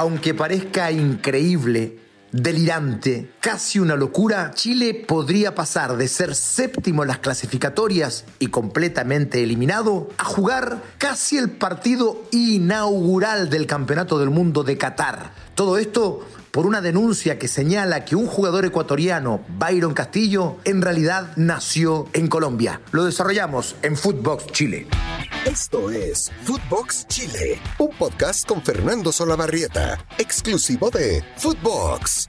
Aunque parezca increíble, delirante, casi una locura, Chile podría pasar de ser séptimo en las clasificatorias y completamente eliminado a jugar casi el partido inaugural del Campeonato del Mundo de Qatar. Todo esto por una denuncia que señala que un jugador ecuatoriano, Byron Castillo, en realidad nació en Colombia. Lo desarrollamos en Footbox Chile. Esto es Footbox Chile, un podcast con Fernando Solabarrieta, exclusivo de Footbox.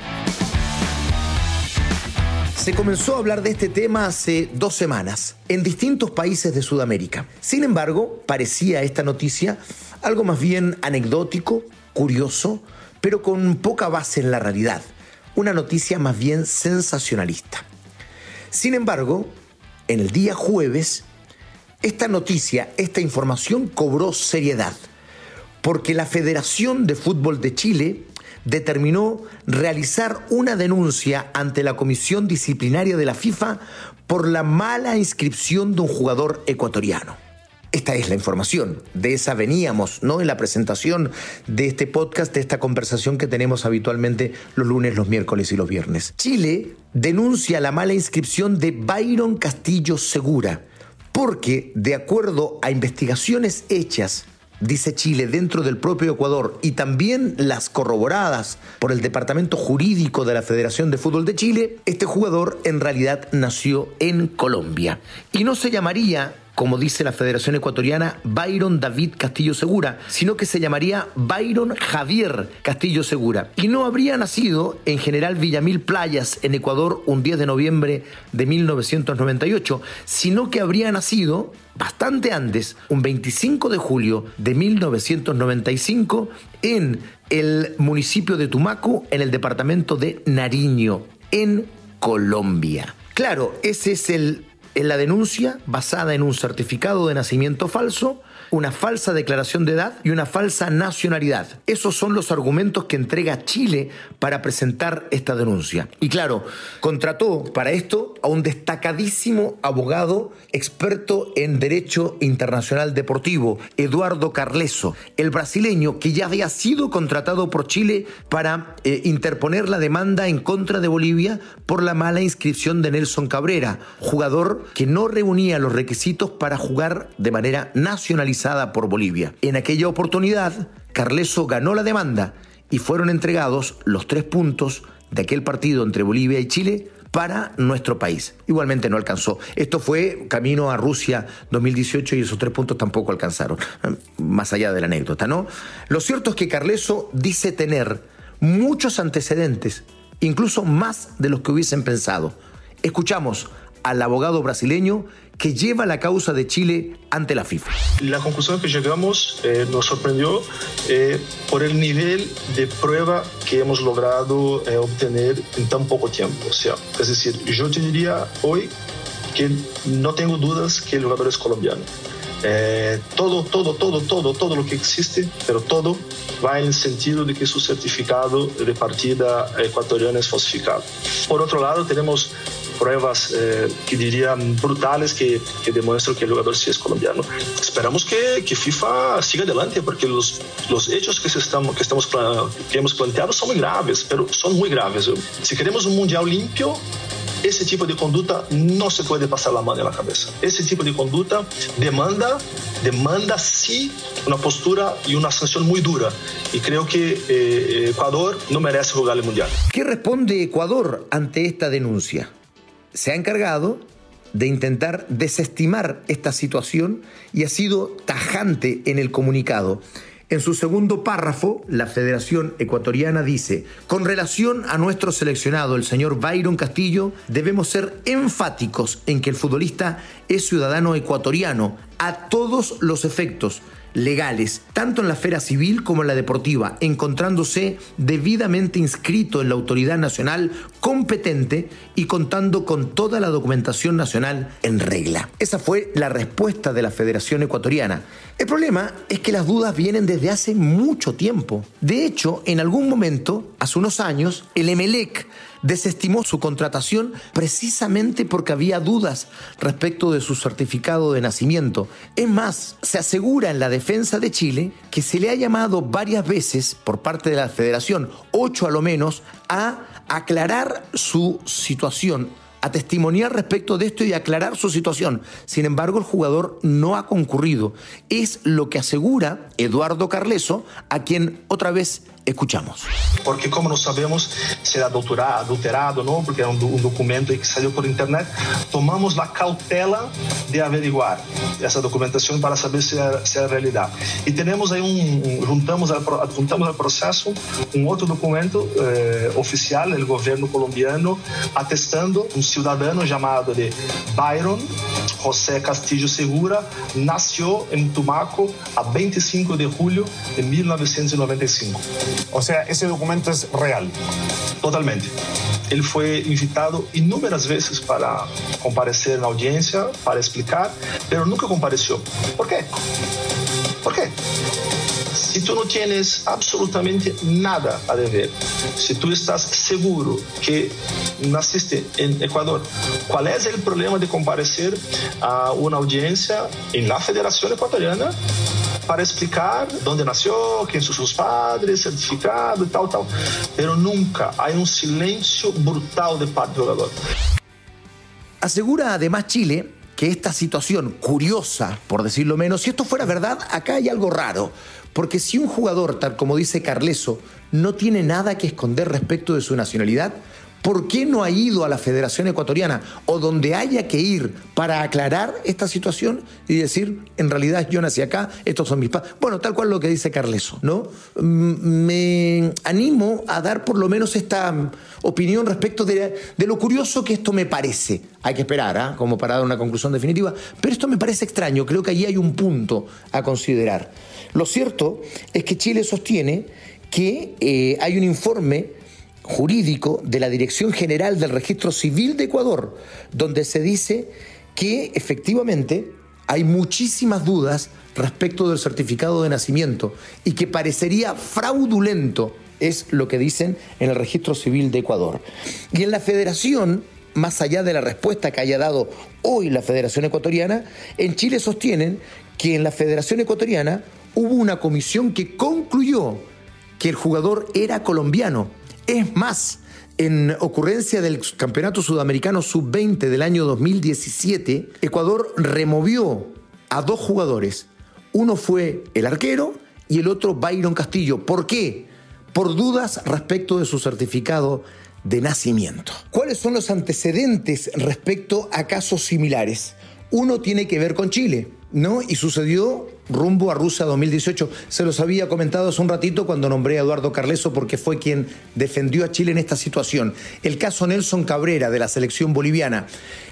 Se comenzó a hablar de este tema hace dos semanas en distintos países de Sudamérica. Sin embargo, parecía esta noticia algo más bien anecdótico, curioso, pero con poca base en la realidad. Una noticia más bien sensacionalista. Sin embargo, en el día jueves, esta noticia, esta información cobró seriedad, porque la Federación de Fútbol de Chile determinó realizar una denuncia ante la Comisión Disciplinaria de la FIFA por la mala inscripción de un jugador ecuatoriano. Esta es la información, de esa veníamos, ¿no? En la presentación de este podcast, de esta conversación que tenemos habitualmente los lunes, los miércoles y los viernes. Chile denuncia la mala inscripción de Byron Castillo Segura, porque de acuerdo a investigaciones hechas dice Chile, dentro del propio Ecuador y también las corroboradas por el Departamento Jurídico de la Federación de Fútbol de Chile, este jugador en realidad nació en Colombia y no se llamaría como dice la Federación Ecuatoriana, Byron David Castillo Segura, sino que se llamaría Byron Javier Castillo Segura. Y no habría nacido en General Villamil Playas, en Ecuador, un 10 de noviembre de 1998, sino que habría nacido bastante antes, un 25 de julio de 1995, en el municipio de Tumaco, en el departamento de Nariño, en Colombia. Claro, ese es el en la denuncia basada en un certificado de nacimiento falso una falsa declaración de edad y una falsa nacionalidad. Esos son los argumentos que entrega Chile para presentar esta denuncia. Y claro, contrató para esto a un destacadísimo abogado experto en derecho internacional deportivo, Eduardo Carleso, el brasileño que ya había sido contratado por Chile para eh, interponer la demanda en contra de Bolivia por la mala inscripción de Nelson Cabrera, jugador que no reunía los requisitos para jugar de manera nacionalizada por Bolivia. En aquella oportunidad, Carleso ganó la demanda y fueron entregados los tres puntos de aquel partido entre Bolivia y Chile para nuestro país. Igualmente no alcanzó. Esto fue camino a Rusia 2018 y esos tres puntos tampoco alcanzaron, más allá de la anécdota, ¿no? Lo cierto es que Carleso dice tener muchos antecedentes, incluso más de los que hubiesen pensado. Escuchamos al abogado brasileño que lleva la causa de Chile ante la FIFA. La conclusión que llegamos eh, nos sorprendió eh, por el nivel de prueba que hemos logrado eh, obtener en tan poco tiempo. O sea, es decir, yo te diría hoy que no tengo dudas que el jugador es colombiano. todo, todo, todo, todo, todo lo que existe, pero todo va en el sentido de que su certificado de partida ecuatoriana es falsificado. Por otro lado, tenemos pruebas eh, que dirían brutales que, que, demuestran que el jugador sí es colombiano. Esperamos que, que FIFA siga adelante porque los, los hechos que, se estamos, que, estamos, que hemos planteado son muy graves, pero son muy graves. Si queremos un mundial limpio, ese tipo de conducta no se puede pasar la mano en la cabeza. Ese tipo de conducta demanda, demanda sí una postura y una sanción muy dura. Y creo que eh, Ecuador no merece jugar el mundial. ¿Qué responde Ecuador ante esta denuncia? Se ha encargado de intentar desestimar esta situación y ha sido tajante en el comunicado. En su segundo párrafo, la Federación Ecuatoriana dice, con relación a nuestro seleccionado, el señor Byron Castillo, debemos ser enfáticos en que el futbolista es ciudadano ecuatoriano a todos los efectos legales, tanto en la esfera civil como en la deportiva, encontrándose debidamente inscrito en la autoridad nacional competente y contando con toda la documentación nacional en regla. Esa fue la respuesta de la Federación Ecuatoriana. El problema es que las dudas vienen desde hace mucho tiempo. De hecho, en algún momento hace unos años, el Emelec desestimó su contratación precisamente porque había dudas respecto de su certificado de nacimiento. Es más, se asegura en la defensa de Chile que se le ha llamado varias veces por parte de la federación, ocho a lo menos, a aclarar su situación a testimoniar respecto de esto y aclarar su situación. Sin embargo, el jugador no ha concurrido. Es lo que asegura Eduardo Carleso, a quien otra vez escuchamos. Porque como no sabemos si era adulterado, no, porque era un, un, documento que salió por internet, tomamos la cautela de averiguar esa documentación para saber si era, si era realidad. Y tenemos ahí un, juntamos al, juntamos al proceso un otro documento eh, oficial del gobierno colombiano atestando un ciudadano llamado de Byron José Castillo Segura nació en Tumaco a 25 de julio de 1995. O sea, ese documento es real. Totalmente. Él fue invitado inúmeras veces para comparecer en la audiencia, para explicar, pero nunca compareció. ¿Por qué? ¿Por qué? Si tú no tienes absolutamente nada a deber, si tú estás seguro que naciste en Ecuador, ¿cuál es el problema de comparecer a una audiencia en la Federación Ecuatoriana para explicar dónde nació, quién son sus padres, certificado y tal, tal. Pero nunca hay un silencio brutal de parte del jugador. Asegura además Chile que esta situación curiosa, por decirlo menos, si esto fuera verdad, acá hay algo raro. Porque si un jugador, tal como dice Carleso, no tiene nada que esconder respecto de su nacionalidad, ¿Por qué no ha ido a la Federación Ecuatoriana o donde haya que ir para aclarar esta situación y decir, en realidad yo nací acá, estos son mis padres? Bueno, tal cual lo que dice Carleso, ¿no? Me animo a dar por lo menos esta opinión respecto de, lo curioso que esto me parece. Hay que esperar, ¿ah? como para dar una conclusión definitiva, pero esto me parece extraño, creo que allí hay un punto a considerar. Lo cierto es que Chile sostiene que eh, hay un informe jurídico de la Dirección General del Registro Civil de Ecuador, donde se dice que efectivamente hay muchísimas dudas respecto del certificado de nacimiento y que parecería fraudulento, es lo que dicen en el Registro Civil de Ecuador. Y en la Federación, más allá de la respuesta que haya dado hoy la Federación Ecuatoriana, en Chile sostienen que en la Federación Ecuatoriana hubo una comisión que concluyó que el jugador era colombiano es más, en ocurrencia del Campeonato Sudamericano Sub-20 del año 2017, Ecuador removió a dos jugadores. Uno fue el arquero y el otro Byron Castillo. ¿Por qué? Por dudas respecto de su certificado de nacimiento. ¿Cuáles son los antecedentes respecto a casos similares? Uno tiene que ver con Chile. ¿no? Y sucedió rumbo a Rusia 2018. Se los había comentado hace un ratito cuando nombré a Eduardo Carleso porque fue quien defendió a Chile en esta situación. El caso Nelson Cabrera de la selección boliviana,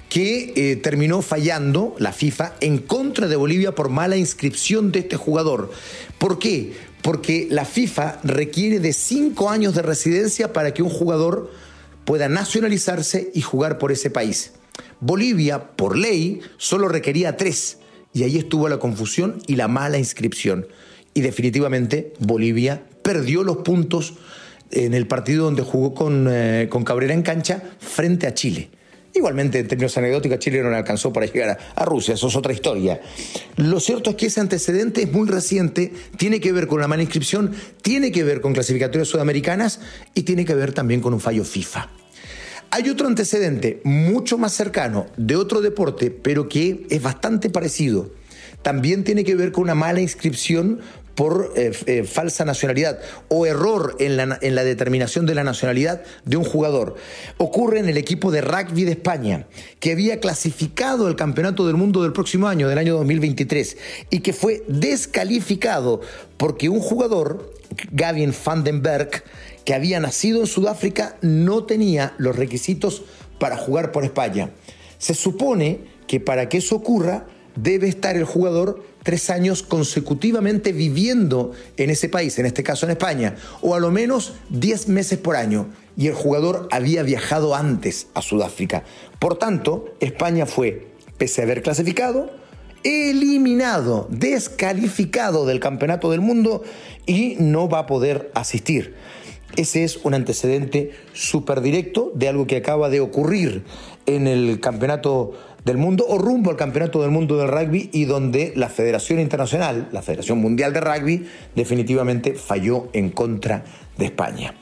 que eh, terminó fallando la FIFA en contra de Bolivia por mala inscripción de este jugador. ¿Por qué? Porque la FIFA requiere de cinco años de residencia para que un jugador pueda nacionalizarse y jugar por ese país. Bolivia, por ley, solo requería tres y ahí estuvo la confusión y la mala inscripción. Y definitivamente Bolivia perdió los puntos en el partido donde jugó con, eh, con Cabrera en cancha frente a Chile. Igualmente, en términos anecdóticos, Chile no alcanzó para llegar a, a, Rusia, eso es otra historia. Lo cierto es que ese antecedente es muy reciente, tiene que ver con la mala inscripción, tiene que ver con clasificatorias sudamericanas y tiene que ver también con un fallo FIFA. Hay otro antecedente mucho más cercano de otro deporte, pero que es bastante parecido. También tiene que ver con una mala inscripción por eh, eh, falsa nacionalidad o error en la, en la, determinación de la nacionalidad de un jugador. Ocurre en el equipo de rugby de España, que había clasificado el Campeonato del Mundo del próximo año, del año 2023, y que fue descalificado porque un jugador, Gavin Vandenberg, que había nacido en Sudáfrica no tenía los requisitos para jugar por España. Se supone que para que eso ocurra debe estar el jugador tres años consecutivamente viviendo en ese país, en este caso en España, o a lo menos diez meses por año. Y el jugador había viajado antes a Sudáfrica. Por tanto, España fue, pese a haber clasificado, eliminado, descalificado del Campeonato del Mundo y no va a poder asistir. Ese es un antecedente súper directo de algo que acaba de ocurrir en el Campeonato del Mundo o rumbo al Campeonato del Mundo del Rugby y donde la Federación Internacional, la Federación Mundial de Rugby, definitivamente falló en contra de España.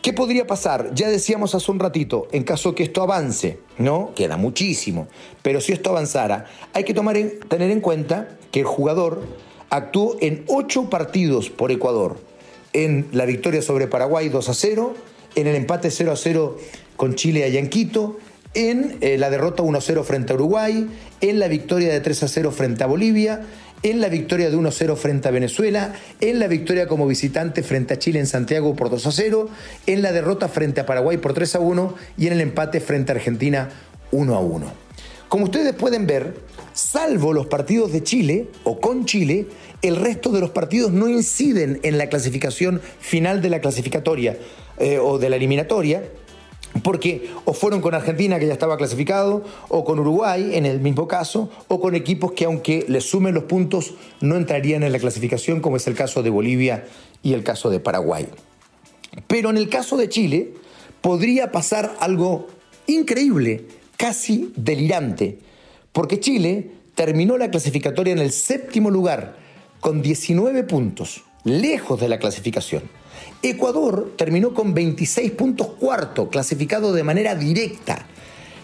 ¿Qué podría pasar? Ya decíamos hace un ratito, en caso que esto avance, ¿no? Queda muchísimo, pero si esto avanzara, hay que tener en cuenta que el jugador actuó en ocho partidos por Ecuador, en la victoria sobre Paraguay 2 a 0, en el empate 0 a 0 con Chile allá en Quito, en eh, la derrota 1 a 0 frente a Uruguay, en la victoria de 3 a 0 frente a Bolivia, en la victoria de 1-0 frente a Venezuela, en la victoria como visitante frente a Chile en Santiago por 2-0, en la derrota frente a Paraguay por 3-1 y en el empate frente a Argentina 1-1. Como ustedes pueden ver, salvo los partidos de Chile o con Chile, el resto de los partidos no inciden en la clasificación final de la clasificatoria eh, o de la eliminatoria, porque o fueron con Argentina, que ya estaba clasificado, o con Uruguay, en el mismo caso, o con equipos que aunque les sumen los puntos, no entrarían en la clasificación, como es el caso de Bolivia y el caso de Paraguay. Pero en el caso de Chile, podría pasar algo increíble, casi delirante, porque Chile terminó la clasificatoria en el séptimo lugar, con 19 puntos, lejos de la clasificación. Ecuador terminó con 26 puntos cuarto, clasificado de manera directa.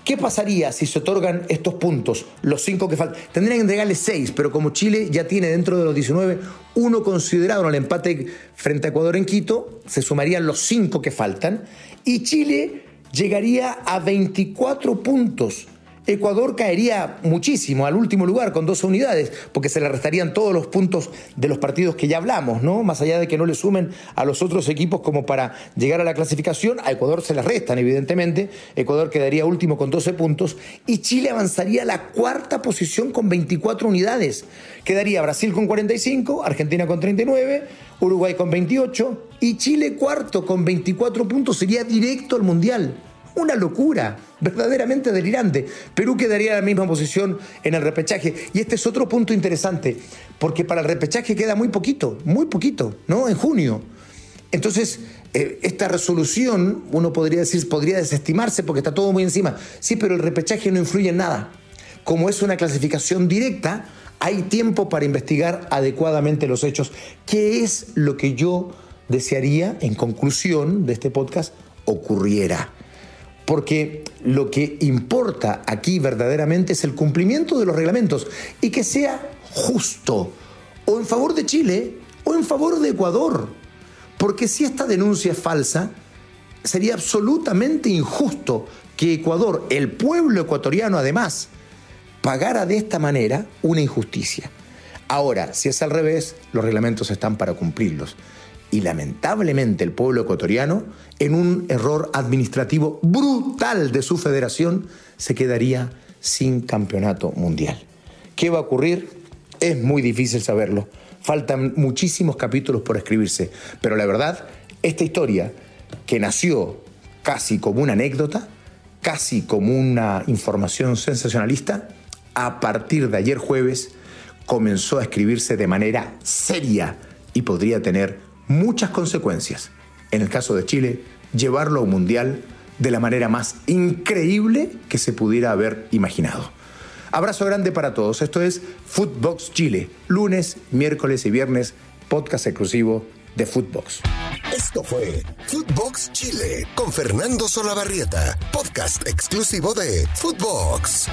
¿Qué pasaría si se otorgan estos puntos, los cinco que faltan? Tendrían que entregarle seis, pero como Chile ya tiene dentro de los 19 uno considerado en el empate frente a Ecuador en Quito, se sumarían los cinco que faltan y Chile llegaría a 24 puntos Ecuador caería muchísimo al último lugar con dos unidades, porque se le restarían todos los puntos de los partidos que ya hablamos, ¿no? Más allá de que no le sumen a los otros equipos como para llegar a la clasificación, a Ecuador se le restan, evidentemente. Ecuador quedaría último con 12 puntos y Chile avanzaría a la cuarta posición con 24 unidades. Quedaría Brasil con 45, Argentina con 39, Uruguay con 28 y Chile cuarto con 24 puntos sería directo al Mundial. Una locura, verdaderamente delirante. Perú quedaría en la misma posición en el repechaje. Y este es otro punto interesante, porque para el repechaje queda muy poquito, muy poquito, ¿no? En junio. Entonces, eh, esta resolución, uno podría decir, podría desestimarse porque está todo muy encima. Sí, pero el repechaje no influye en nada. Como es una clasificación directa, hay tiempo para investigar adecuadamente los hechos. ¿Qué es lo que yo desearía, en conclusión de este podcast, ocurriera? Porque lo que importa aquí verdaderamente es el cumplimiento de los reglamentos y que sea justo, o en favor de Chile o en favor de Ecuador, porque si esta denuncia es falsa, sería absolutamente injusto que Ecuador, el pueblo ecuatoriano además, pagara de esta manera una injusticia. Ahora, si es al revés, los reglamentos están para cumplirlos y lamentablemente el pueblo ecuatoriano, en un error administrativo brutal de su federación, se quedaría sin campeonato mundial. ¿Qué va a ocurrir? Es muy difícil saberlo. Faltan muchísimos capítulos por escribirse, pero la verdad, esta historia, que nació casi como una anécdota, casi como una información sensacionalista, a partir de ayer jueves comenzó a escribirse de manera seria y podría tener muchas consecuencias. En el caso de Chile, llevarlo a un mundial de la manera más increíble que se pudiera haber imaginado. Abrazo grande para todos. Esto es Footbox Chile, lunes, miércoles y viernes, podcast exclusivo de Footbox. Esto fue Footbox Chile con Fernando Solabarrieta, podcast exclusivo de Footbox.